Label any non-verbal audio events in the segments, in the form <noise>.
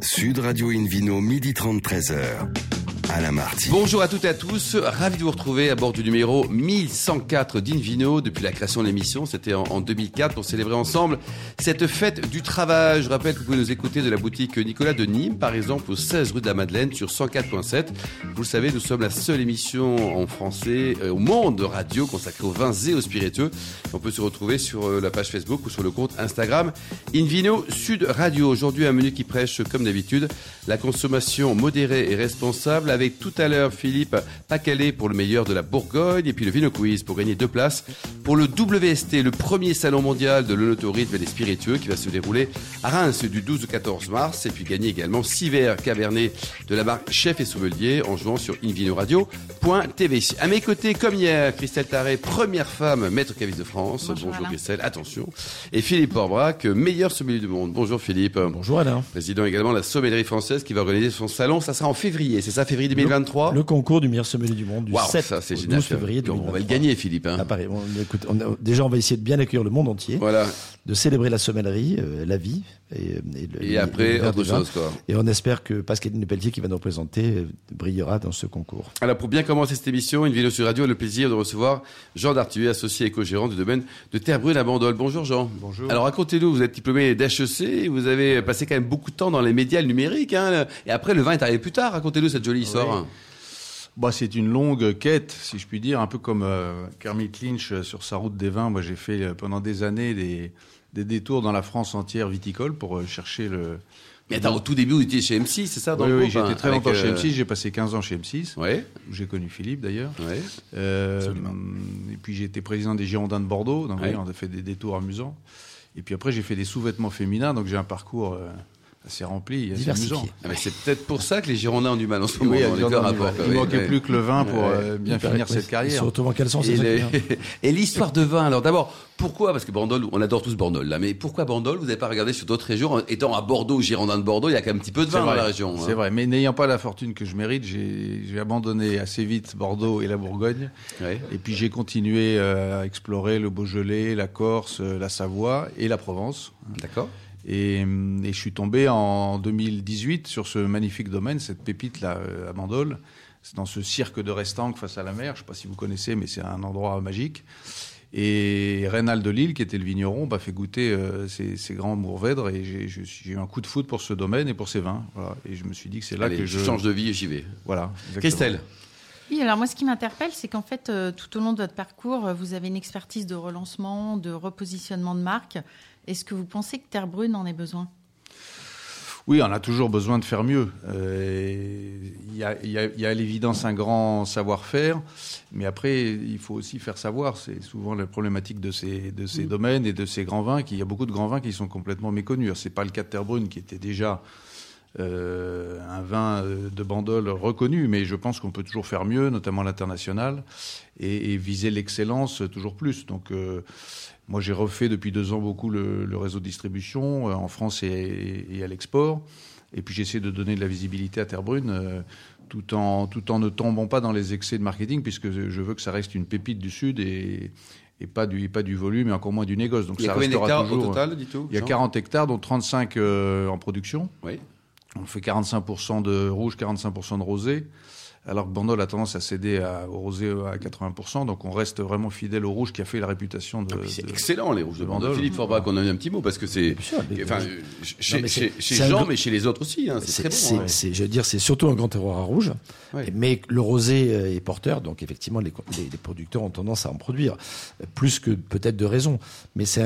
Sud Radio Invino, midi 30, 13h. Bonjour à toutes et à tous, ravi de vous retrouver à bord du numéro 1104 d'Invino depuis la création de l'émission, c'était en, 2004 pour célébrer ensemble cette fête du travail. Je rappelle que vous pouvez nous écouter de la boutique Nicolas de Nîmes par exemple au 16 rue de la Madeleine sur 104.7. Vous le savez, nous sommes la seule émission en français euh, au monde radio consacrée aux vins et aux spiritueux. On peut se retrouver sur euh, la page Facebook ou sur le compte Instagram Invino Sud Radio. Aujourd'hui un menu qui prêche comme d'habitude la consommation modérée et responsable avec tout à l'heure Philippe Pacalé pour le meilleur de la Bourgogne et puis le Vino Quiz pour gagner deux places pour le WST, le premier salon mondial de l'onotourisme et des spiritueux qui va se dérouler à Reims du 12 au 14 mars et puis gagner également six verres cabernets de la marque Chef et Sommelier en jouant sur invinoradio.tv. À mes côtés, comme hier, Christelle Taré, première femme maître caviste de France. Bonjour, Christelle, attention. Et Philippe Orbrac, meilleur sommelier du monde. Bonjour Philippe. Bonjour Alain. Président également de la sommellerie française qui va organiser son salon. Ça sera en février, c'est ça, février 2023 le, concours du meilleur sommelier du monde du 7 ça, au 12 février 2023. On va le gagner, Philippe. Hein. Ah, écoute, déjà, on va essayer de bien accueillir le monde entier. Voilà. De célébrer la sommellerie, euh, la vie. Et, et, et après, autre chose, quoi. Et on espère que Pascaline Pelletier, qui va nous représenter, euh, brillera dans ce concours. Alors, pour bien commencer cette émission, une vidéo sur radio a le plaisir de recevoir Jean Dartuet, associé éco-gérant du domaine de Terre Brune à Bandol. Bonjour, Jean. Bonjour. Alors, racontez-nous, vous êtes diplômé d'HEC, vous avez passé quand même beaucoup de temps dans les médias numériques, hein, et après, le vin est arrivé plus tard. Racontez-nous cette jolie histoire. Bah, c'est une longue quête, si je puis dire, un peu comme euh, Kermit Lynch euh, sur sa route des vins. Moi, j'ai fait euh, pendant des années des, des, détours dans la France entière viticole pour chercher le. Mais attends, au tout début, vous étiez chez M6, c'est ça dans Oui, oui j'ai été très longtemps chez M6. J'ai passé 15 ans chez M6. Ouais. J'ai connu Philippe, d'ailleurs. Ouais. et puis, j'ai été président des Girondins de Bordeaux. Donc, on a fait des détours amusants. Et puis après, j'ai fait des sous-vêtements féminins. Donc, j'ai un parcours c'est rempli, c'est amusant. Ah, c'est peut-être pour ça que les Girondins ont du mal en ce moment. Oui, il ne manquait plus que le vin pour euh, bien finir cette carrière. Surtout en quel sens Et l'histoire de vin, alors d'abord, pourquoi Parce que Bandol, on adore tous Bandol là, mais pourquoi Bandol Vous n'avez pas regardé sur d'autres régions Étant à Bordeaux, Girondins de Bordeaux, il y a quand même un petit peu de vin dans la région. C'est hein. vrai, mais n'ayant pas la fortune que je mérite, j'ai abandonné assez vite Bordeaux et la Bourgogne. Et puis j'ai continué euh, à explorer le Beaujolais, la Corse, euh, la Savoie et la Provence. D'accord. Et, je suis tombé en 2018 sur ce magnifique domaine, cette pépite là à Bandol. C'est dans ce cirque de Restanque face à la mer. Je ne sais pas si vous connaissez, mais c'est un endroit magique. Et Reynald de Lille, qui était le vigneron, m'a fait goûter euh, ces, grands Mourvèdres et j'ai eu un coup de foot pour ce domaine et pour ces vins. Et je me suis dit que c'est là que je change de vie et j'y vais. Voilà. Christelle. Oui, alors moi, ce qui m'interpelle, c'est qu'en fait, euh, tout au long de votre parcours, vous avez une expertise de relancement, de repositionnement de marque. Est-ce que vous pensez que Terre Brune en ait besoin? Oui, on a toujours besoin de faire mieux. Euh, il y, a, à l'évidence un grand savoir-faire, mais après, il faut aussi faire savoir. C'est souvent la problématique de ces, de ces domaines et de ces grands vins, qu'il y a beaucoup de grands vins qui sont complètement méconnus. Ce n'est pas le cas de Terre Brune, qui était déjà euh, un vin euh, de Bandol reconnu, mais je pense qu'on peut toujours faire mieux, notamment l'international, et, viser l'excellence toujours plus. Donc, moi, j'ai refait depuis deux ans beaucoup le, réseau de distribution euh, en France et, à l'export. Et puis, j'essaie de donner de la visibilité à Terre Brune. Euh, tout en, tout en ne tombant pas dans les excès de marketing, puisque je veux que ça reste une pépite du Sud et, et pas du, pas du volume et encore moins du négoce. Donc il y a combien d'hectares au total, Il y a 40 hectares, dont 35 euh, en production. Oui. On fait 45% de rouge, 45% de rosé alors que Bandol a tendance à céder au rosé à 80%. Donc on reste vraiment fidèle au rouge qui a fait la réputation de. Ah, c'est excellent les rouges de Bandol. Philippe Forbach, qu'on a eu un petit mot parce que c'est. Enfin, chez, Jean, mais chez les autres aussi. Hein, c'est très bon. Hein. Je veux dire, c'est surtout un grand terroir à rouge. Mais le rosé euh, est porteur, donc effectivement, les, producteurs ont tendance à en produire, plus que peut-être de raison. Mais c'est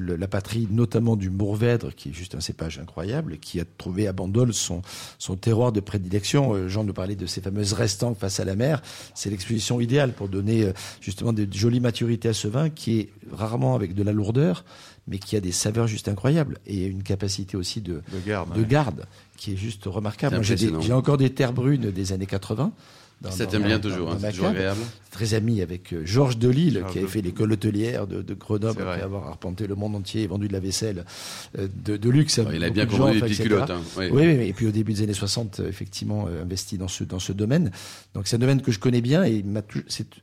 la patrie, notamment du Mourvèdre, qui est juste un cépage incroyable, qui a trouvé à Bandol son, son terroir de prédilection. Euh, Jean nous parlait de ces fameuses restants face à la mer, c'est l'exposition idéale pour donner euh, justement de jolies maturités à ce vin qui est rarement avec de la lourdeur, mais qui a des saveurs juste incroyables et une capacité aussi de, de garde, qui est juste remarquable. J'ai encore des terres brunes des années 80 ça t'aime bien toujours, hein, c'est toujours agréable. Très ami avec euh, Georges Delille, qui avait fait l'école hôtelière de, de Grenoble, après avoir arpenté le monde entier et vendu de la vaisselle euh, de, luxe. il a bien compris les culottes. Hein, oui. oui. et puis au début des années 60, euh, effectivement, investi dans ce, dans ce domaine. Donc c'est un domaine que je connais bien et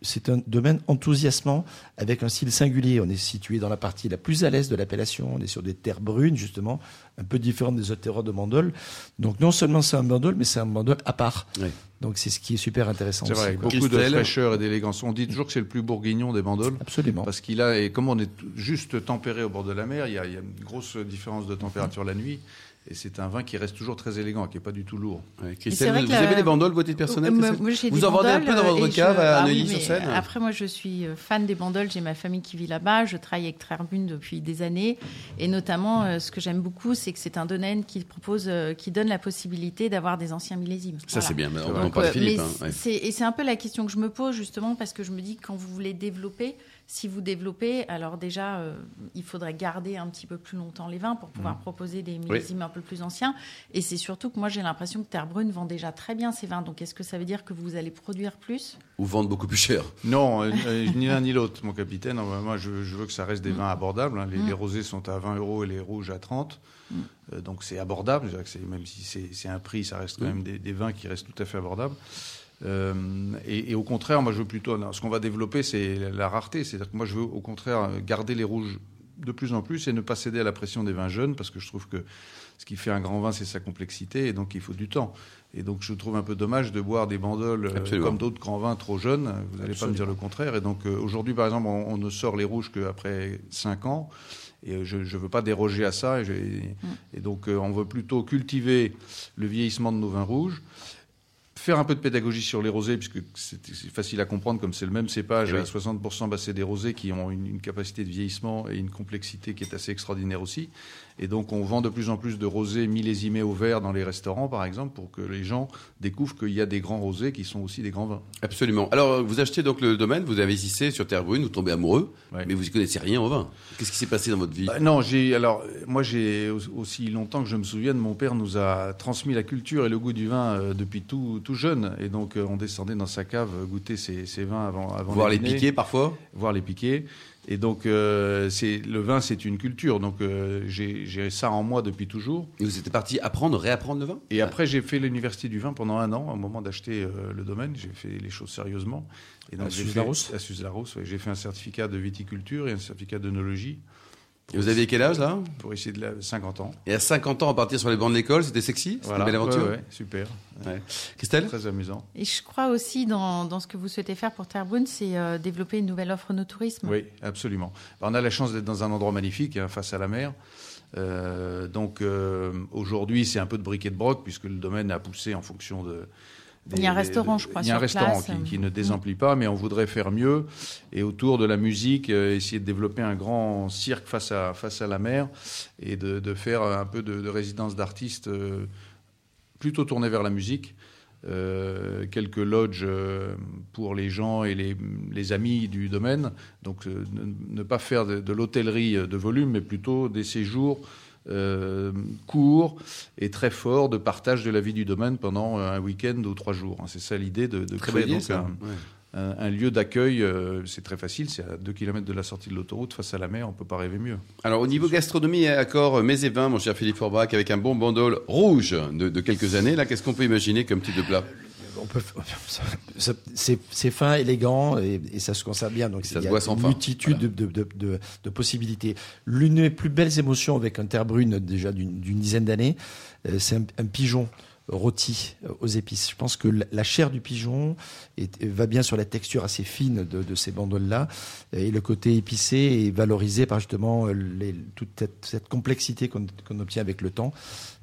c'est un domaine enthousiasmant avec un style singulier. On est situé dans la partie la plus à l'est de l'appellation, on est sur des terres brunes, justement, un peu différente des autres terroirs de Bandol. Donc non seulement c'est un Bandol, mais c'est un Bandol à part. Donc c'est ce qui est super intéressant. C'est vrai, beaucoup de fraîcheur et d'élégance. On dit toujours que c'est le plus bourguignon des bandoles. Absolument. Parce qu'il a, et comme on est juste tempéré au bord de la mer, il y a, il y a une grosse différence de température la nuit. Et c'est un vin qui reste toujours très élégant, qui n'est pas du tout lourd. Christelle, vous, avez des bandoles, votre personnelle Vous en vendez un peu dans votre cave à ah Neuilly-sur-Seine Après, moi, je suis euh, fan des bandoles. J'ai ma famille qui vit là-bas. Je travaille avec Trarbune depuis des années. Et notamment, euh, ce que j'aime beaucoup, c'est que c'est un domaine qui propose, euh, qui donne la possibilité d'avoir des anciens millésimes. Ça, c'est bien. On, parle Philippe. Hein, et c'est un peu la question que je me pose, justement, parce que je me dis que quand vous voulez développer, si vous développez, alors déjà, euh, il faudrait garder un petit peu plus longtemps les vins pour pouvoir mmh. proposer des millésimes un peu plus anciens. Et c'est surtout que moi, j'ai l'impression que Terre Brune vend déjà très bien ses vins. Donc, est-ce que ça veut dire que vous allez produire plus? Ou vendre beaucoup plus cher Non, euh, <laughs> euh, ni l'un ni l'autre, mon capitaine. Moi, je, veux que ça reste des mmh. vins abordables. Hein. Mmh. Les, rosés sont à 20 euros et les rouges à 30. donc, c'est abordable. même si c'est un prix, ça reste quand même des, des, vins qui restent tout à fait abordables. Euh, et, au contraire, moi, je veux plutôt. Ce qu'on va développer, c'est la rareté. C'est-à-dire que moi, je veux au contraire garder les rouges de plus en plus et ne pas céder à la pression des vins jeunes, parce que je trouve que ce qui fait un grand vin, c'est sa complexité, et donc il faut du temps. Et donc je trouve un peu dommage de boire des bandoles euh, comme d'autres grands vins trop jeunes. Vous n'allez pas me dire le contraire. Et donc euh, aujourd'hui, par exemple, on, ne sort les rouges qu'après 5 ans. Et je ne veux pas déroger à ça. Et, mm. et donc on veut plutôt cultiver le vieillissement de nos vins rouges faire un peu de pédagogie sur les rosés, puisque c'est facile à comprendre, comme c'est le même cépage, à 60% bah, c'est des rosés qui ont une, capacité de vieillissement et une complexité qui est assez extraordinaire aussi. Et donc, on vend de plus en plus de rosés millésimés au verre dans les restaurants, par exemple, pour que les gens découvrent qu'il y a des grands rosés qui sont aussi des grands vins. Absolument. Alors, vous achetez donc le domaine, vous hissé sur Terre Brune, vous tombez amoureux, mais vous n'y connaissez rien au vin. Qu'est-ce qui s'est passé dans votre vie? Bah, Non, j'ai alors moi j'ai aussi longtemps que je me souvienne, mon père nous a transmis la culture et le goût du vin euh, depuis tout, tout jeune, et donc euh, on descendait dans sa cave goûter ses, vins avant, avant voir les piquer parfois, voir les piquer. Et donc, euh, le vin, c'est une culture. Donc, euh, j'ai ça en moi depuis toujours. Et vous êtes parti apprendre, réapprendre le vin? Et après, j'ai fait l'université du vin pendant un an. Au moment d'acheter euh, le domaine, j'ai fait les choses sérieusement. Et donc, à Suze-Larousse À Suze-Larousse, J'ai fait un certificat de viticulture et un certificat d'œnologie. Et vous aviez quel âge là Pour essayer de la... 50 ans. Et à 50 ans, en partir sur les bancs de l'école, c'était sexy C'était une belle aventure ouais, super. Christelle Très amusant. Et je crois aussi dans, dans ce que vous souhaitez faire pour Terrebonne, c'est euh, développer une nouvelle offre no tourisme. Oui, absolument. Bah, on a la chance d'être dans un endroit magnifique, hein, face à la mer. Euh, donc euh, aujourd'hui, c'est un peu de briquet de broc, puisque le domaine a poussé en fonction de, il y a un restaurant, je crois. Il y a un restaurant qui, ne désemplit pas, mais on voudrait faire mieux. Et autour de la musique, euh, essayer de développer un grand cirque face à, face à la mer et de, faire un peu de, résidence d'artistes euh, plutôt tournée vers la musique. Euh, quelques lodges pour les gens et les, amis du domaine. Donc ne, pas faire de, de l'hôtellerie de volume, mais plutôt des séjours euh, court et très fort de partage de la vie du domaine pendant un week-end ou trois jours. Hein. C'est ça l'idée de, créer donc un, lieu d'accueil. Euh, c'est très facile, c'est à 2 km de la sortie de l'autoroute, face à la mer, on peut pas rêver mieux. Alors au niveau gastronomie et accord euh, mets et vins, mon cher Philippe Forbach, avec un bon bandol rouge de, de quelques années, là, qu'est-ce qu'on peut imaginer comme type de plat? On peut, <laughs> c'est fin, élégant et, ça se conserve bien. Donc ça il y a une multitude de, de, de, de, possibilités. L'une des plus belles émotions avec un terre brune déjà d'une dizaine d'années, euh, c'est un, pigeon rôti aux épices. Je pense que la chair du pigeon va bien sur la texture assez fine de, ces bandoles-là, et le côté épicé est valorisé par justement les, toute cette, complexité qu'on obtient avec le temps.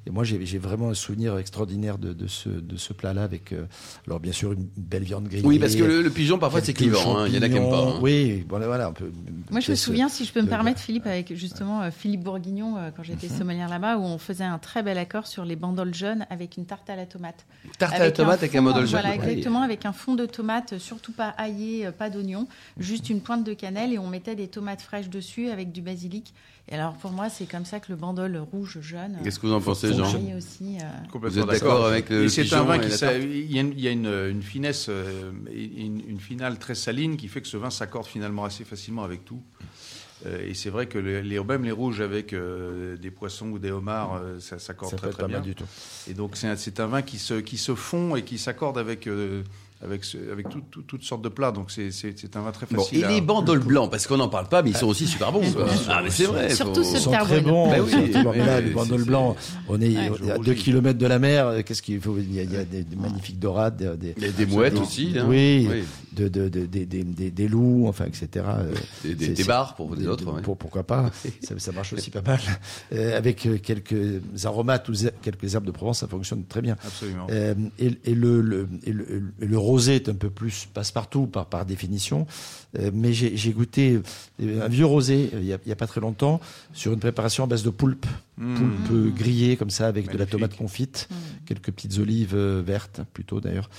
Et moi, j'ai vraiment un souvenir extraordinaire de, de ce, de ce plat-là, avec, euh, alors bien sûr, une belle viande grillée. Oui, parce que le, pigeon, parfois, c'est clivant. Hein. Il y en a qui n'aiment pas. Hein. Oui, voilà, voilà. Un peu, moi, je me souviens, si je peux me permettre, Philippe, avec justement euh, Philippe Bourguignon, euh, quand j'étais mhm. sommelière là-bas, où on faisait un très bel accord sur les bandoles jeunes avec une tarte à la tomate. Tarte à la tomate avec un bandole jaune Voilà, exactement, avec un fond de tomate, surtout pas aillé, pas d'oignon, juste une pointe de cannelle, et on mettait des tomates fraîches dessus avec du basilic. Et alors pour moi, c'est comme ça que le bandol rouge jaune. Qu'est-ce que vous en pensez, Aussi, euh... Vous êtes d'accord avec le C'est un vin qui il y a, une, finesse, euh, une, finale très saline qui fait que ce vin s'accorde finalement assez facilement avec tout. Euh, et c'est vrai que les, même les rouges avec euh, des poissons ou des homards, ça s'accorde très, très bien. du tout. Et donc c'est un, un, vin qui se, qui se fond et qui s'accorde avec avec, avec toutes sortes de plats. Donc c'est un vin très facile. et les bandoles blancs, parce qu'on n'en parle pas, mais ils sont aussi super bons. Ah, mais c'est vrai. Surtout ce Ils sont très bons. Mais là, les bandoles blancs, on est à 2 km de la mer. Qu'est-ce qu'il faut? Il y a, des, magnifiques dorades. Des, des, mouettes aussi. Hein. Oui, de, de, des, loups, enfin, etc. Des, bars pour des autres. Pour, pourquoi pas <laughs> ça, ça, marche aussi pas mal. Euh, avec euh, quelques aromates ou quelques herbes de Provence, ça fonctionne très bien. Absolument. Euh, et, et, le, le, et le, le, rosé est un peu plus passe-partout par, par définition. Euh, mais j'ai goûté un vieux rosé il n'y a, a, pas très longtemps sur une préparation à base de poulpe. Mmh. Poulpe grillée comme ça avec de la tomate confite, mmh. quelques petites olives vertes plutôt d'ailleurs.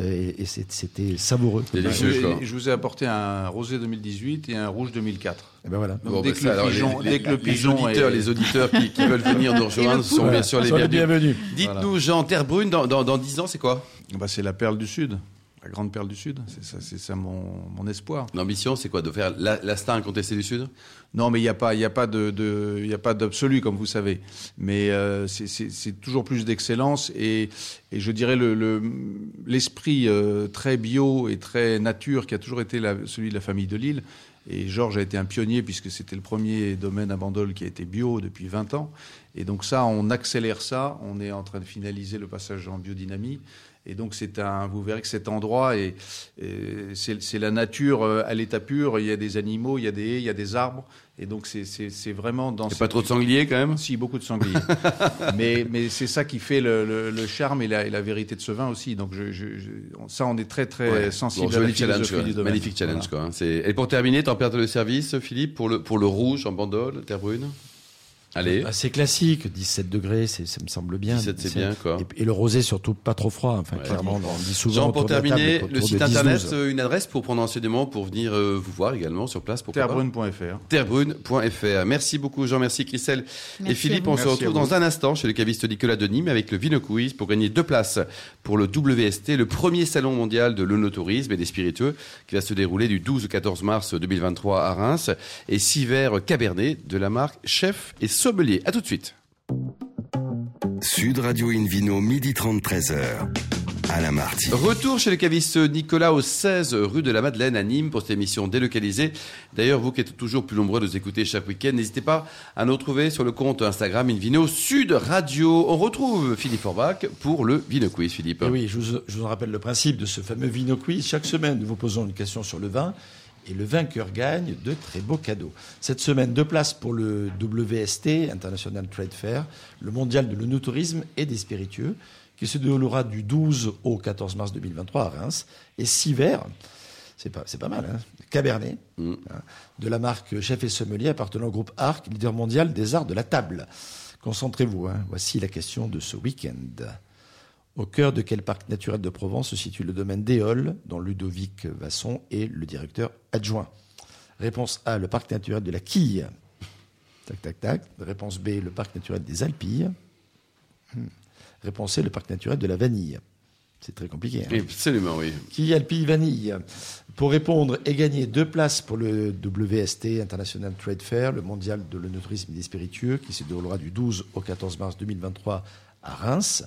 Et, et c'était savoureux. Je, vous ai apporté un rosé 2018 et un rouge 2004. Et ben voilà. dès, que le pigeon, dès que le pigeon, les auditeurs, les auditeurs qui, qui, veulent venir nous <laughs> rejoindre sont bien sûr les bienvenus. Dites-nous, Jean, Terre Brune, dans, dans, dans 10 ans, c'est quoi? Bah, C'est la perle du Sud. La grande perle du Sud, c'est ça, c'est ça mon, mon, espoir. L'ambition, c'est quoi De faire la, la star incontestée du Sud? Non, mais il n'y a pas, il a pas de, de y a pas d'absolu comme vous savez. Mais euh, c'est toujours plus d'excellence et, et, je dirais le l'esprit euh, très bio et très nature qui a toujours été la, celui de la famille de Lille. Et Georges a été un pionnier puisque c'était le premier domaine à Bandol qui a été bio depuis 20 ans. Et donc ça, on accélère ça. On est en train de finaliser le passage en biodynamie. Et donc c'est un, vous verrez que cet endroit est, c'est la nature euh, à l'état pur. Il y a des animaux, il y a des haies, il y a des arbres. Et donc c'est vraiment dans. Il pas trop de sangliers quand même? Si beaucoup de sangliers. <laughs> mais mais c'est ça qui fait le, le, charme et la, et la, vérité de ce vin aussi. Donc je, je, ça on est très très sensible à la challenge, du domaine. Magnifique challenge quoi. Hein. Et pour terminer, température de service, Philippe, pour le pour le rouge en bandole, terre brune? Allez. C'est classique, 17 degrés, ça me semble bien. 17, c'est bien, quoi. Et, le rosé, surtout, pas trop froid. Enfin, clairement, on dit souvent. Jean, pour terminer, le site internet, euh, une adresse pour prendre enseignement, pour venir euh, vous voir également sur place. Terrebrune.fr. Terrebrune.fr. Merci beaucoup, Jean. Merci, Christelle et Philippe. On se retrouve dans un instant chez le caviste Nicolas Denis avec le Vino Quiz pour gagner deux places pour le WST, le premier salon mondial de l'onotourisme et des spiritueux qui va se dérouler du 12 au 14 mars 2023 à Reims et six verres Cabernet de la marque Chef et Sommelier. À tout de suite. Sud Radio Invino, midi 30, 13h. À la Marty. Retour chez le caviste Nicolas au 16 rue de la Madeleine à Nîmes pour cette émission délocalisée. D'ailleurs, vous qui êtes toujours plus nombreux à nous écouter chaque week-end, n'hésitez pas à nous retrouver sur le compte Instagram Invino Sud Radio. On retrouve Philippe Forbach pour le Vino Quiz, Philippe. oui, je vous, je vous rappelle le principe de ce fameux Vino Quiz. Chaque semaine, nous vous posons une question sur le vin et le vainqueur gagne de très beaux cadeaux. Cette semaine, deux places pour le WST, International Trade Fair, le mondial de l'onotourisme et des spiritueux, qui se déroulera du 12 au 14 mars 2023 à Reims, et six verres, c'est pas, pas mal, hein Cabernet, mm. hein, de la marque Chef et Sommelier appartenant au groupe Arc, leader mondial des arts de la table. Concentrez-vous, hein. voici la question de ce week-end. Au cœur de quel parc naturel de Provence se situe le domaine d'Éole, dont Ludovic Vasson est le directeur adjoint? Réponse A, le parc naturel de la Quille. Tac, tac, tac. Réponse B, le parc naturel des Alpilles. Hmm. Réponse C, le parc naturel de la Vanille. C'est très compliqué. Hein Absolument, oui. Quille, Alpille, Vanille. Pour répondre et gagner deux places pour le WST International Trade Fair, le mondial de l'onotourisme et des spiritueux, qui se déroulera du 12 au 14 mars 2023 à Reims.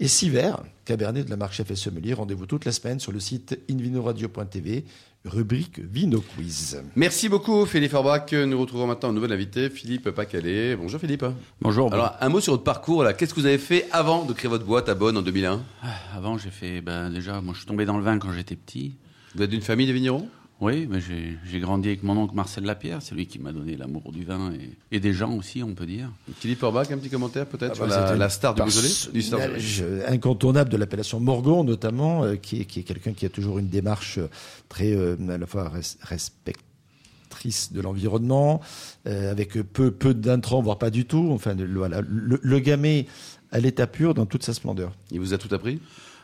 Et six verres, Cabernet de la marque Chef et Sommelier. Rendez-vous toute la semaine sur le site invinoradio.tv, rubrique Vino Quiz. Merci beaucoup Philippe Forbach. Nous retrouvons maintenant un nouvel invité, Philippe Pacalet. Bonjour Philippe. Bonjour. Alors un mot sur votre parcours. Qu'est-ce que vous avez fait avant de créer votre boîte à Bonn en 2001 ah, Avant j'ai fait, ben, déjà, moi je suis tombé dans le vin quand j'étais petit. Vous êtes d'une famille de vignerons? Oui, mais j'ai grandi avec mon oncle Marcel Lapierre, c'est lui qui m'a donné l'amour du vin et, des gens aussi, on peut dire. Philippe Orbach, un petit commentaire peut-être ah sur bah, la, star du Beaujolais Incontournable de l'appellation Morgon notamment, euh, qui est, qui est quelqu'un qui a toujours une démarche euh, très euh, à la fois respectrice de l'environnement, avec peu, peu d'intrants, voire pas du tout. Enfin, voilà, le, le gamay à l'état pur dans toute sa splendeur. Il vous a tout appris?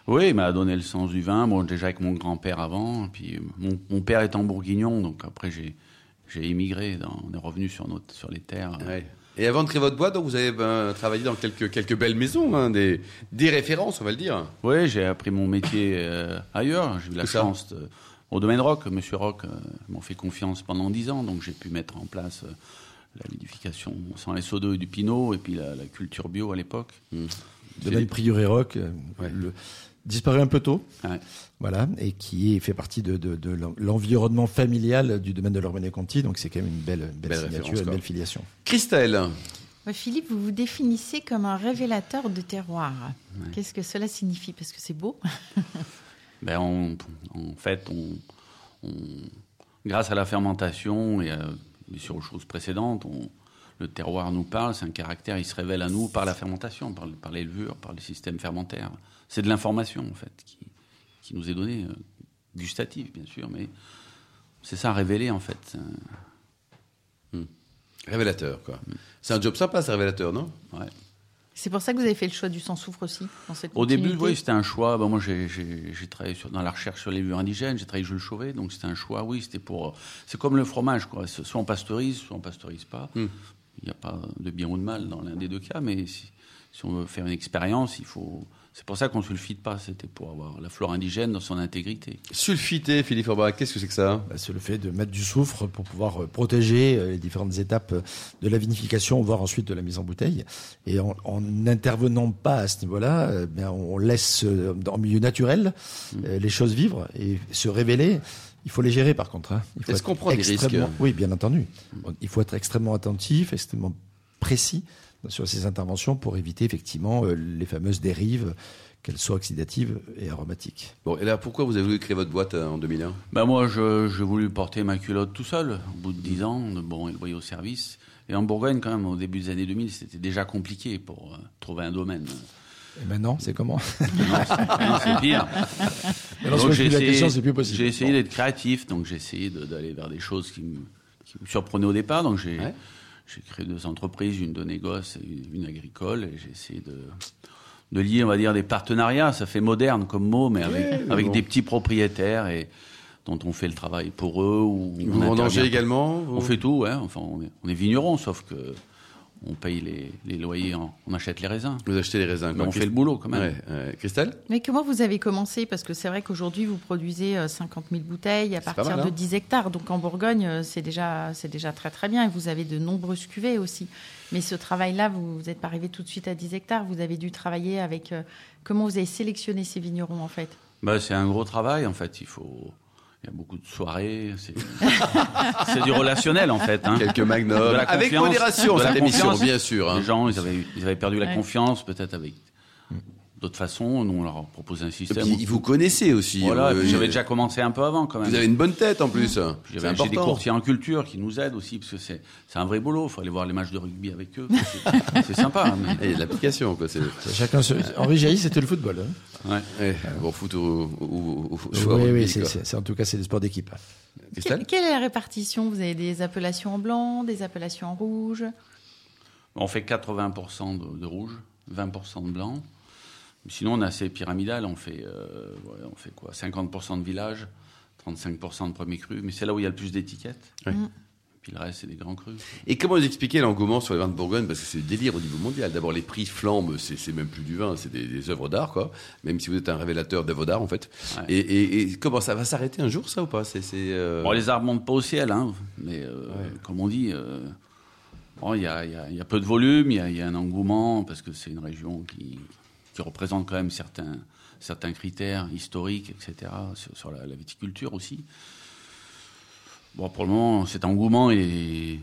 Oui, il m'a donné le sens du vin. Bon, déjà avec mon grand-père avant. Puis mon, mon, père étant bourguignon, donc après j'ai j'ai émigré. on est revenu sur notre sur les terres. Et avant de créer votre boîte, donc vous avez ben, travaillé dans quelques quelques belles maisons, hein, des des références, on va le dire. Oui, j'ai appris mon métier euh, ailleurs. J'ai eu la chance au domaine rock. Monsieur Rock euh, m'ont fait confiance pendant dix ans, donc j'ai pu mettre en place. Euh, la vinification sans les sodos et du pinot, et puis la, culture bio à l'époque. Mmh. Domaine Prieuré Rock, le, disparu un peu tôt. Voilà, et qui fait partie de, l'environnement familial du domaine de l'Orménie Conti. Donc c'est quand même une belle, belle, signature, une belle filiation. Christelle. Philippe, vous vous définissez comme un révélateur de terroir. Qu'est-ce que cela signifie? Parce que c'est beau. <laughs> ben en fait, on, grâce à la fermentation et bien sûr aux choses précédentes, le terroir nous parle, c'est un caractère, il se révèle à nous par la fermentation, par, par les levures, par le système fermentaire. C'est de l'information, en fait, qui, qui, nous est donnée, euh, gustative, bien sûr, mais c'est ça, révéler, en fait. Hmm. Révélateur, quoi. C'est un job sympa, c'est révélateur, non? Ouais. C'est pour ça que vous avez fait le choix du sans-soufre aussi dans cette Au début, oui, c'était un choix. Ben, moi, j'ai travaillé sur, dans la recherche sur les levures indigènes, j'ai travaillé Jules Chauvet, donc c'était un choix, oui, c'était pour... C'est comme le fromage, quoi. Soit on pasteurise, soit on pasteurise pas. Hmm. Il n'y a pas de bien ou de mal dans l'un des deux cas, mais si, si on veut faire une expérience, il faut c'est pour ça qu'on ne sulfite pas, c'était pour avoir la flore indigène dans son intégrité. Sulfiter, Philippe Aubrac, qu'est-ce que c'est que ça? Bah, C'est le fait de mettre du soufre pour pouvoir euh, protéger euh, les différentes étapes euh, de la vinification, voire ensuite de la mise en bouteille. Et en n'intervenant pas à ce niveau-là, ben, on laisse en milieu naturel mm. les choses vivre et se révéler. Il faut les gérer par contre. Hein. Est-ce qu'on prend des risques? Oui, bien entendu. Il faut être extrêmement attentif, extrêmement précis sur ces interventions pour éviter effectivement euh, les fameuses dérives, qu'elles soient oxydatives et aromatiques. Bon, et là, pourquoi vous avez voulu créer votre boîte euh, en 2001 ben Moi, j'ai voulu porter ma culotte tout seul, au bout de 10 ans, de bon et au service. Et en Bourgogne, quand même, au début des années 2000, c'était déjà compliqué pour euh, trouver un domaine. Et maintenant, c'est comment? C'est pire. j'ai essayé, J'ai essayé d'être créatif, donc j'ai essayé d'aller vers des choses qui me, surprenaient au départ. Donc j'ai j'ai créé deux entreprises, une de négoce et une agricole, et j'ai essayé de, de lier, on va dire, des partenariats. Ça fait moderne comme mot, mais avec, avec des petits propriétaires et dont on fait le travail pour eux. Ou vous vendangez également On fait tout, ouais. Enfin, on est, on est vigneron, sauf que on paye les, les, loyers, on achète les raisins. Vous achetez les raisins. on fait le boulot quand même. Christelle? Mais comment vous avez commencé? Parce que c'est vrai qu'aujourd'hui, vous produisez 50 euh, 000 bouteilles à partir de 10 hein. hectares. Donc en Bourgogne, euh, c'est déjà, déjà très très bien. Et vous avez de nombreuses cuvées aussi. Mais ce travail-là, vous n'êtes pas arrivé tout de suite à 10 hectares. Vous avez dû travailler avec... Euh, comment vous avez sélectionné ces vignerons en fait? Bah, C'est un gros travail en fait. Il faut il y a beaucoup de soirées. <laughs> C'est du relationnel, en fait. Hein. Quelques magnums. Avec modération, cette émission, bien sûr. Hein. Les gens, ils avaient, ils avaient perdu la confiance, peut-être avec d'autres façons. Nous, on leur propose un système. Et puis, vous connaissez aussi. Voilà, euh, j'avais déjà commencé un peu avant, quand même. Vous avez une bonne tête, en plus. J'ai des courtiers en culture qui nous aident aussi, parce que c'est un vrai boulot. Il faut aller voir les matchs de rugby avec eux. <laughs> C'est sympa. Mais... l'application, quoi. Chacun Henri Jailly, c'était le football. Hein. Ouais. Bon, foot ou, ou, Oui, oui, c'est en tout cas, c'est des sports d'équipe. Quelle, quelle est la répartition? Vous avez des appellations en blanc, des appellations en rouge? On fait 80% de, de rouge, 20% de blanc. Sinon, on est assez pyramidal. On fait, euh, on fait quoi? 50% de village, 35% de premier cru. Mais c'est là où il y a le plus d'étiquettes. Mm. Puis le reste, c'est des grands crus. Et comment vous expliquez l'engouement sur les vins de Bourgogne Parce que c'est délire au niveau mondial. D'abord, les prix flambent, c'est même plus du vin, c'est des, œuvres d'art, quoi. Même si vous êtes un révélateur d'œuvres d'art, en fait. Et, comment ça va s'arrêter un jour, ça, ou pas? C'est, euh, bon, Les arbres montent pas au ciel, hein. Mais euh, comme on dit. il y, a, y, a, peu de volume, il y, a, un engouement parce que c'est une région qui, représente quand même certains, certains critères historiques, etc., sur, la, viticulture aussi. Bon, pour le moment, cet engouement est,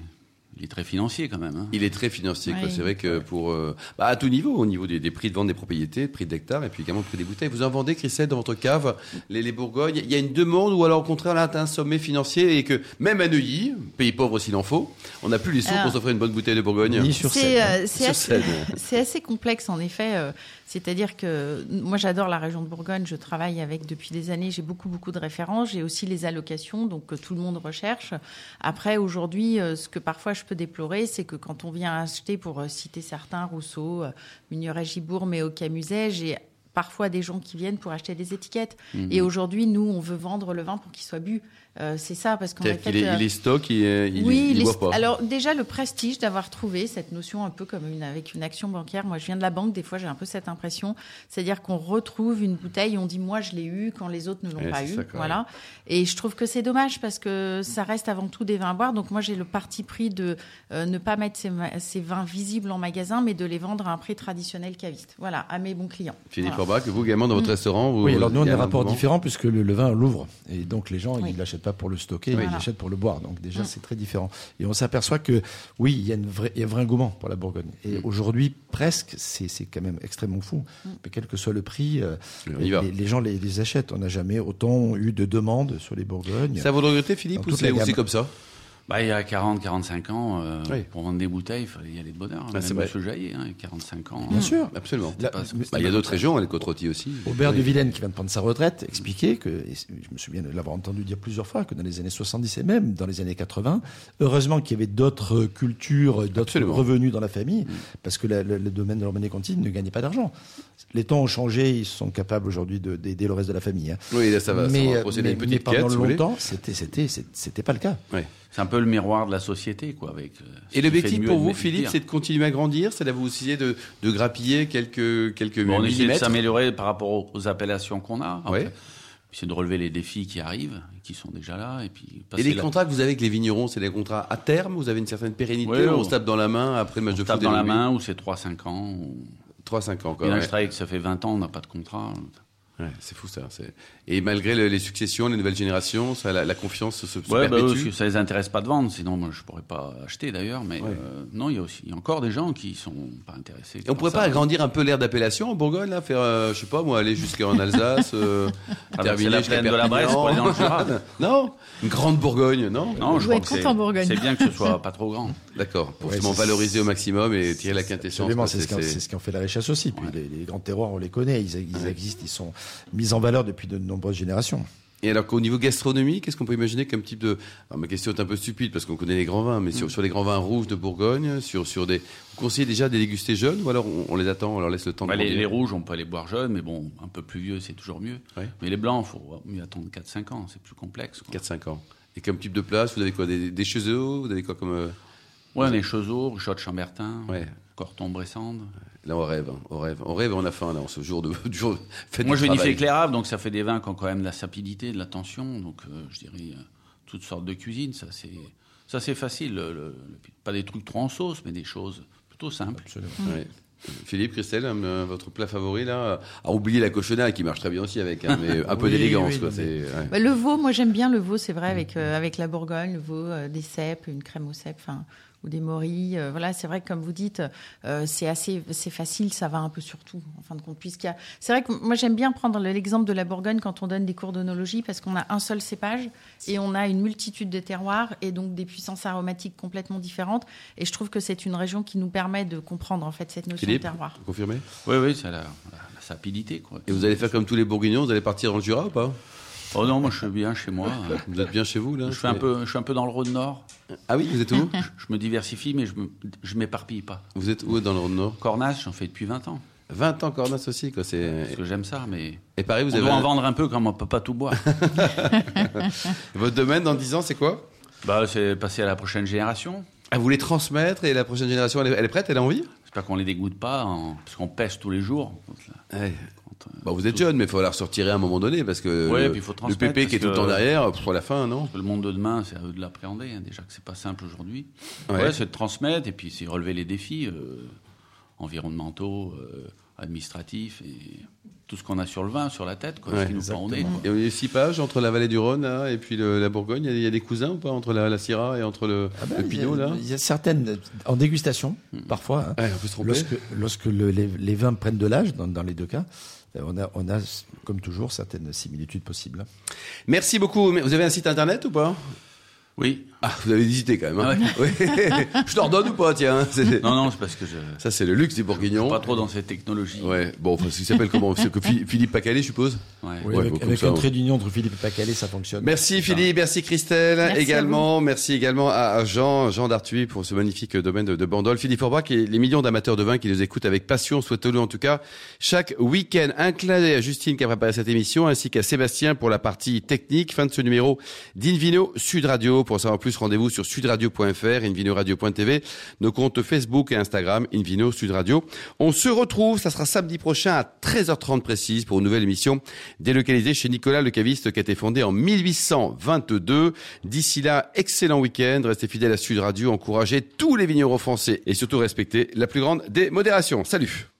il est très financier quand même. Hein. Il est très financier. C'est vrai que pour euh, bah, à tout niveau, au niveau des, prix de vente des propriétés, prix d'hectares, et puis également le prix des bouteilles. Vous en vendez, Christelle, dans votre cave, les, les Bourgognes. Il y a une demande ou alors au contraire là, un sommet financier et que même à Neuilly, pays pauvre s'il en faut, on n'a plus les sous pour s'offrir une bonne bouteille de Bourgogne. Ni sur C'est euh, assez, <laughs> assez, complexe en effet. Euh, c'est-à-dire que moi, j'adore la région de Bourgogne. Je travaille avec depuis des années. J'ai beaucoup, beaucoup de références. J'ai aussi les allocations, donc que tout le monde recherche. Après, aujourd'hui, ce que parfois je peux déplorer, c'est que quand on vient acheter, pour euh, citer certains, Rousseau, euh, Munieret Gibourg, mais au Camuset, j'ai parfois des gens qui viennent pour acheter des étiquettes. Mmh. Et aujourd'hui, nous, on veut vendre le vin pour qu'il soit bu. Euh, c'est ça, parce qu'en fait, il, est, il est stock, il, il, oui, il voit pas. Alors déjà le prestige d'avoir trouvé cette notion un peu comme une avec une action bancaire. Moi, je viens de la banque, des fois j'ai un peu cette impression, c'est-à-dire qu'on retrouve une bouteille, on dit moi je l'ai eu quand les autres ne l'ont pas eu, voilà. Et je trouve que c'est dommage parce que ça reste avant tout des vins à boire. Donc moi j'ai le parti pris de euh, ne pas mettre ces, ces, vins visibles en magasin, mais de les vendre à un prix traditionnel caviste. Voilà, à mes bons clients. Philippe voilà. Que vous également dans votre mm. restaurant, vous, oui, alors nous on a un rapport différent puisque le, vin l'ouvre et donc les gens ils l'achètent pas pour le stocker, ils l'achètent pour le boire. Donc déjà, mm. c'est très différent. Et on s'aperçoit que oui, il y, a une vraie, il y a un vrai engouement pour la Bourgogne. Et mm. aujourd'hui, presque, c'est quand même extrêmement fou. Mm. Mais quel que soit le prix, euh, les, gens les, achètent. On n'a jamais autant eu de demandes sur les Bourgognes. Ça vous le regrettez, Philippe, ou c'est aussi comme ça? Bah, il y a 40, 45 ans, euh, pour vendre des bouteilles, il fallait y aller de bonheur. Bah, c'est Monsieur Jaillet, hein, 45 ans. Bien sûr, absolument. bah, il y a d'autres régions, les côte aussi. Aubert de Vilaine, qui vient de prendre sa retraite, expliquait que, je me souviens de l'avoir entendu dire plusieurs fois, que dans les années 70 et même dans les années 80, heureusement qu'il y avait d'autres cultures, d'autres revenus dans la famille, mm. parce que le, domaine de l'urbaine cantine ne gagnait pas d'argent. Les temps ont changé, ils sont capables aujourd'hui d'aider le reste de la famille. Hein. Oui, là, ça va. Mais, ça va mais, une mais pendant longtemps, c'était, pas le cas. Oui c'est un peu le miroir de la société, quoi. Avec, euh, et l'objectif pour vous, Philippe, c'est de continuer à grandir, c'est de vous essayer de, de grappiller quelques quelques bon, On essaie de s'améliorer par rapport aux, appellations qu'on a. Ouais. C'est de relever les défis qui arrivent, qui sont déjà là, et puis. Et les contrats que vous avez avec les vignerons, c'est des contrats à terme Vous avez une certaine pérennité ouais, on, se tape dans la main après le match de foot tape dans la main ou c'est 3-5 ans. Ou... 3-5 ans, quand même. Ouais. ça fait 20 ans, on n'a pas de contrat. Ouais, c'est fou ça. Et malgré les successions, les nouvelles générations, ça, la, confiance se, ouais, bah, ça les intéresse pas de vendre, sinon moi je pourrais pas acheter d'ailleurs. Mais euh, non, il y a aussi il y a encore des gens qui sont pas intéressés. Et on pourrait pas agrandir un peu l'aire d'appellation en Bourgogne là, faire euh, je sais pas moi aller jusqu'en <laughs> Alsace, euh, ah bah, terminer la plaine de la Bresse pour aller dans le Jura. <laughs> non, une grande Bourgogne, non Non, je crois que c'est bien que ce soit <laughs> pas trop grand. D'accord, pour justement valoriser au maximum et tirer la quintessence. C'est ce qui en fait la richesse aussi. Puis les, grands terroirs, on les connaît, ils existent, ils sont mis en valeur depuis de nombreuses générations. Et alors qu'au niveau gastronomie, qu'est-ce qu'on peut imaginer comme type de... ma question est un peu stupide parce qu'on connaît les grands vins, mais sur, mm. sur les grands vins rouges de Bourgogne, sur, sur des... Vous conseillez déjà des déguster jeunes ou alors on, les attend, on leur laisse le temps de bah, les, les, rouges, on peut les boire jeunes, mais bon, un peu plus vieux, c'est toujours mieux. Mais les blancs, il faut mieux attendre 4-5 ans, c'est plus complexe. 4-5 ans. Et comme type de place, vous avez quoi Des, des Vous avez quoi comme... Euh, ouais, des Chezot, Richot de Chambertin, ouais. Corton Bressande. Là, on rêve, hein. on rêve, on rêve, on a faim là, en ce jour de, <laughs> du jour Moi, je vinifie éclairable, donc ça fait des vins qui ont quand même de la sapidité, de la tension, donc euh, je dirais euh, toutes sortes de cuisines. Ça, c'est, ça, c'est facile. pas des trucs trop en sauce, mais des choses plutôt simples. Philippe, Christelle, euh, votre plat favori là A oublier la cochonnade qui marche très bien aussi avec, hein, mais <laughs> un peu d'élégance. quoi, bah, le veau, moi j'aime bien le veau, c'est vrai, avec, avec la Bourgogne, le veau, des cèpes, une crème aux cèpes. Enfin, ou des morilles. Euh, voilà, c'est vrai que comme vous dites, euh, c'est assez, c'est facile, ça va un peu sur tout, en fin de compte. Puisqu'il y a... C'est vrai que moi j'aime bien prendre l'exemple de la Bourgogne quand on donne des cours d'onologie parce qu'on a un seul cépage et on a une multitude de terroirs et donc des puissances aromatiques complètement différentes. Et je trouve que c'est une région qui nous permet de comprendre en fait cette notion de terroir. Vous confirmez? Oui, oui, c'est la, la, sapidité. Quoi. Et vous allez faire comme tous les Bourguignons, vous allez partir dans le Jura ou pas? Oh non, moi je suis bien chez moi. Vous êtes bien chez vous là je suis, un peu, je suis un peu dans le Rhône-Nord. Ah oui, vous êtes où? Je, me diversifie, mais je ne m'éparpille pas. Vous êtes où dans le Rhône-Nord Cornas, j'en fais depuis 20 ans. 20 ans Cornas aussi, quoi. C'est. Parce que j'aime ça, mais. Et pareil, vous on avez. doit en vendre un peu quand on peut pas tout boire. <laughs> Votre domaine dans 10 ans, c'est quoi? Bah, c'est passer à la prochaine génération. Ah, vous les transmettre et la prochaine génération, elle est, prête, elle a envie? J'espère qu'on les dégoûte pas, parce qu'on pêche tous les jours. Ouais. Bah, vous êtes jeune, mais il faut la ressortir à un moment donné parce que le, PP qui est tout le temps derrière, pour la fin, non Le monde de demain, c'est à eux de l'appréhender. Hein, déjà que c'est pas simple aujourd'hui. Ouais, c'est de transmettre et puis c'est relever les défis euh, environnementaux, euh, administratifs et tout ce qu'on a sur le vin, sur la tête, quoi, ce qui nous prend nez. Il y a six pages entre la vallée du Rhône et puis la Bourgogne. Il y, a, des cousins ou pas entre la, la Syrah et entre le, ah ben, Pinot là Il y a certaines en dégustation hmm. parfois. Hein, on peut se lorsque, lorsque les, vins prennent de l'âge, dans, les deux cas, on a, on a, comme toujours, certaines similitudes possibles. Merci beaucoup. Vous avez un site internet ou pas? Oui. Ah, vous avez hésité quand même. Hein. Ah <laughs> je t'en donne ou pas, tiens Non, non, c'est parce que je. Ça, c'est le luxe des Bourguignons. Pas trop dans cette technologie. Ouais. Bon, enfin, il s'appelle comment? Que Philippe Pacalé, je suppose? Ouais. Oui, avec, un trait d'union entre Philippe et Pacalé, ça fonctionne. Merci Philippe, merci Christelle également, merci également à Jean, Jean Dartuy pour ce magnifique domaine de, de Bandol. Philippe Forbach et les millions d'amateurs de vin qui nous écoutent avec passion, souhaitons-le en tout cas chaque week-end. Un clin d'œil à Justine qui a préparé cette émission ainsi qu'à Sébastien pour la partie technique. Fin de ce numéro d'Invino Sud Radio. Pour savoir plus, rendez-vous sur sudradio.fr, invinoradio.tv, nos comptes Facebook et Instagram, Invino Sud Radio. On se retrouve, ça sera samedi prochain à 13h30 précise pour une nouvelle émission délocalisée chez Nicolas Le Caviste qui a été fondé en 1822. D'ici là, excellent week-end, restez fidèles à Sud Radio, encouragez tous les vignerons français et surtout respectez la plus grande des modérations. Salut